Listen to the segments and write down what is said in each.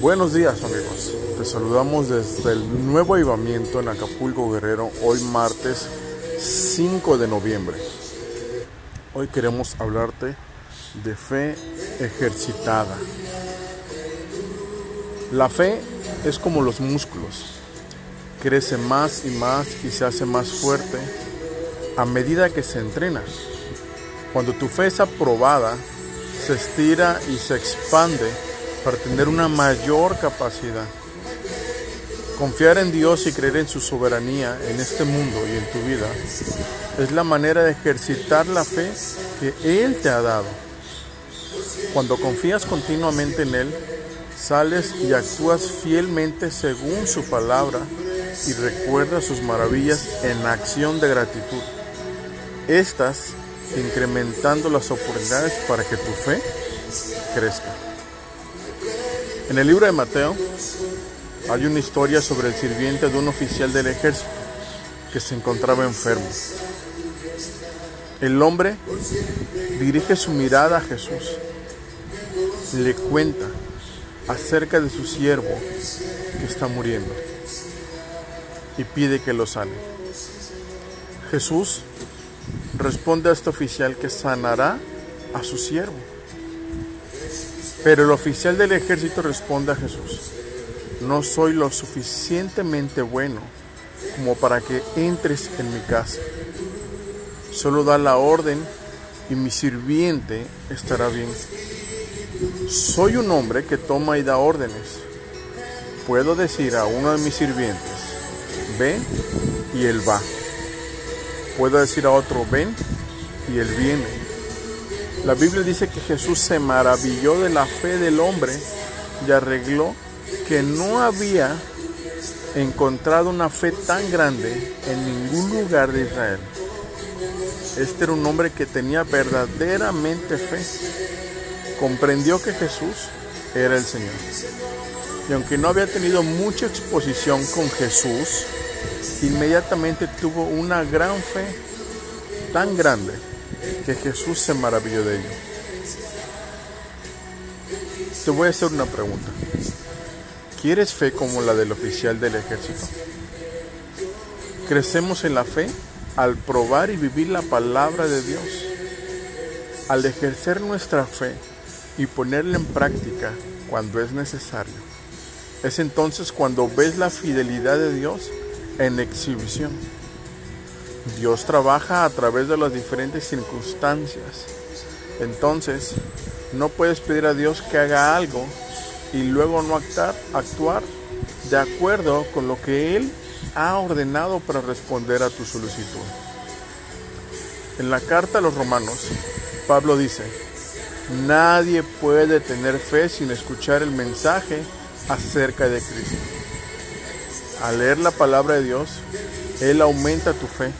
Buenos días amigos, te saludamos desde el nuevo avivamiento en Acapulco Guerrero, hoy martes 5 de noviembre. Hoy queremos hablarte de fe ejercitada. La fe es como los músculos, crece más y más y se hace más fuerte a medida que se entrena. Cuando tu fe es aprobada, se estira y se expande para tener una mayor capacidad. Confiar en Dios y creer en su soberanía en este mundo y en tu vida es la manera de ejercitar la fe que Él te ha dado. Cuando confías continuamente en Él, sales y actúas fielmente según su palabra y recuerdas sus maravillas en acción de gratitud. Estas incrementando las oportunidades para que tu fe crezca. En el libro de Mateo hay una historia sobre el sirviente de un oficial del ejército que se encontraba enfermo. El hombre dirige su mirada a Jesús, le cuenta acerca de su siervo que está muriendo y pide que lo sane. Jesús responde a este oficial que sanará a su siervo. Pero el oficial del ejército responde a Jesús, no soy lo suficientemente bueno como para que entres en mi casa. Solo da la orden y mi sirviente estará bien. Soy un hombre que toma y da órdenes. Puedo decir a uno de mis sirvientes, ve y él va. Puedo decir a otro, ven y él viene. La Biblia dice que Jesús se maravilló de la fe del hombre y arregló que no había encontrado una fe tan grande en ningún lugar de Israel. Este era un hombre que tenía verdaderamente fe. Comprendió que Jesús era el Señor. Y aunque no había tenido mucha exposición con Jesús, inmediatamente tuvo una gran fe, tan grande, que Jesús se maravilló de ello. Te voy a hacer una pregunta. ¿Quieres fe como la del oficial del ejército? Crecemos en la fe al probar y vivir la palabra de Dios. Al ejercer nuestra fe y ponerla en práctica cuando es necesario. Es entonces cuando ves la fidelidad de Dios en exhibición. Dios trabaja a través de las diferentes circunstancias. Entonces, no puedes pedir a Dios que haga algo y luego no actuar, actuar de acuerdo con lo que Él ha ordenado para responder a tu solicitud. En la carta a los romanos, Pablo dice, nadie puede tener fe sin escuchar el mensaje acerca de Cristo. Al leer la palabra de Dios, Él aumenta tu fe.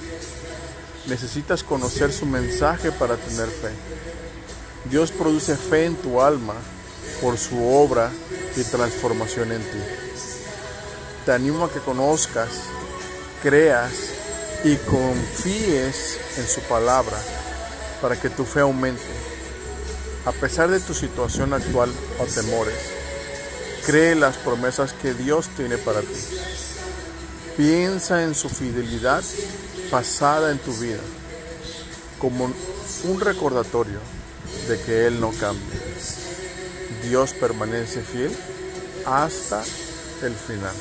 Necesitas conocer su mensaje para tener fe. Dios produce fe en tu alma por su obra y transformación en ti. Te animo a que conozcas, creas y confíes en su palabra para que tu fe aumente. A pesar de tu situación actual o temores, cree las promesas que Dios tiene para ti. Piensa en su fidelidad pasada en tu vida como un recordatorio de que Él no cambia. Dios permanece fiel hasta el final.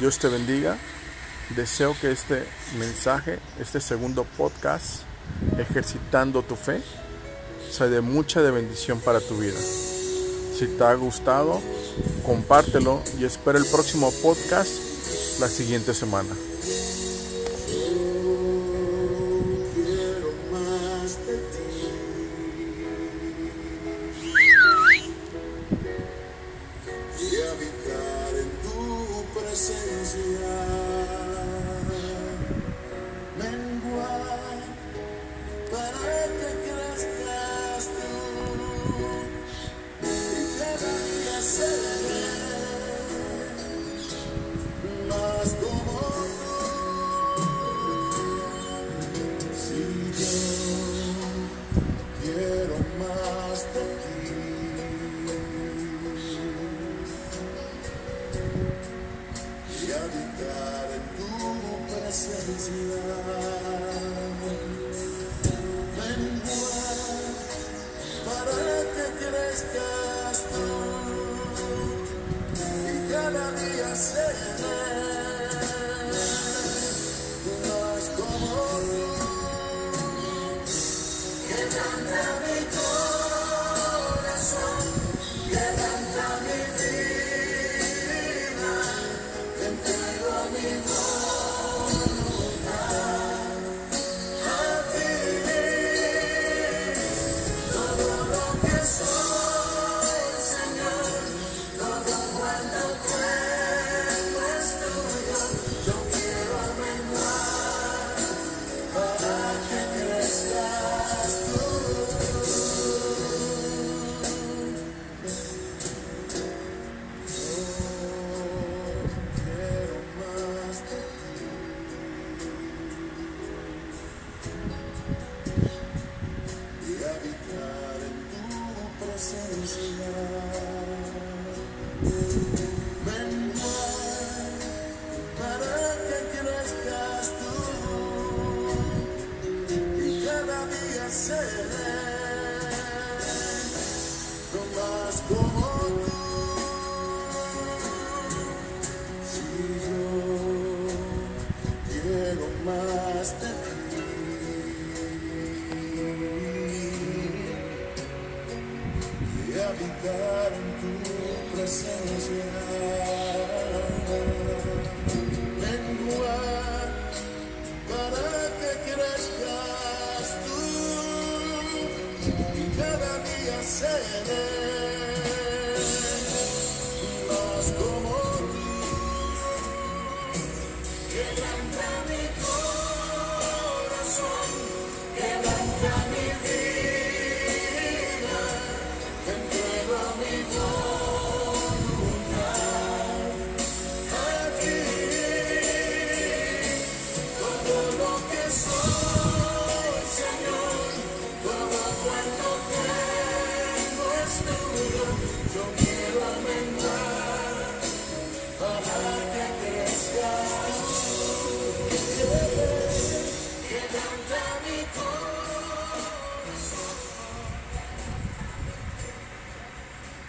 Dios te bendiga. Deseo que este mensaje, este segundo podcast, ejercitando tu fe, sea de mucha de bendición para tu vida. Si te ha gustado, compártelo y espero el próximo podcast la siguiente semana. again. estar en tu presencia. Vengo para que crezcas. Más como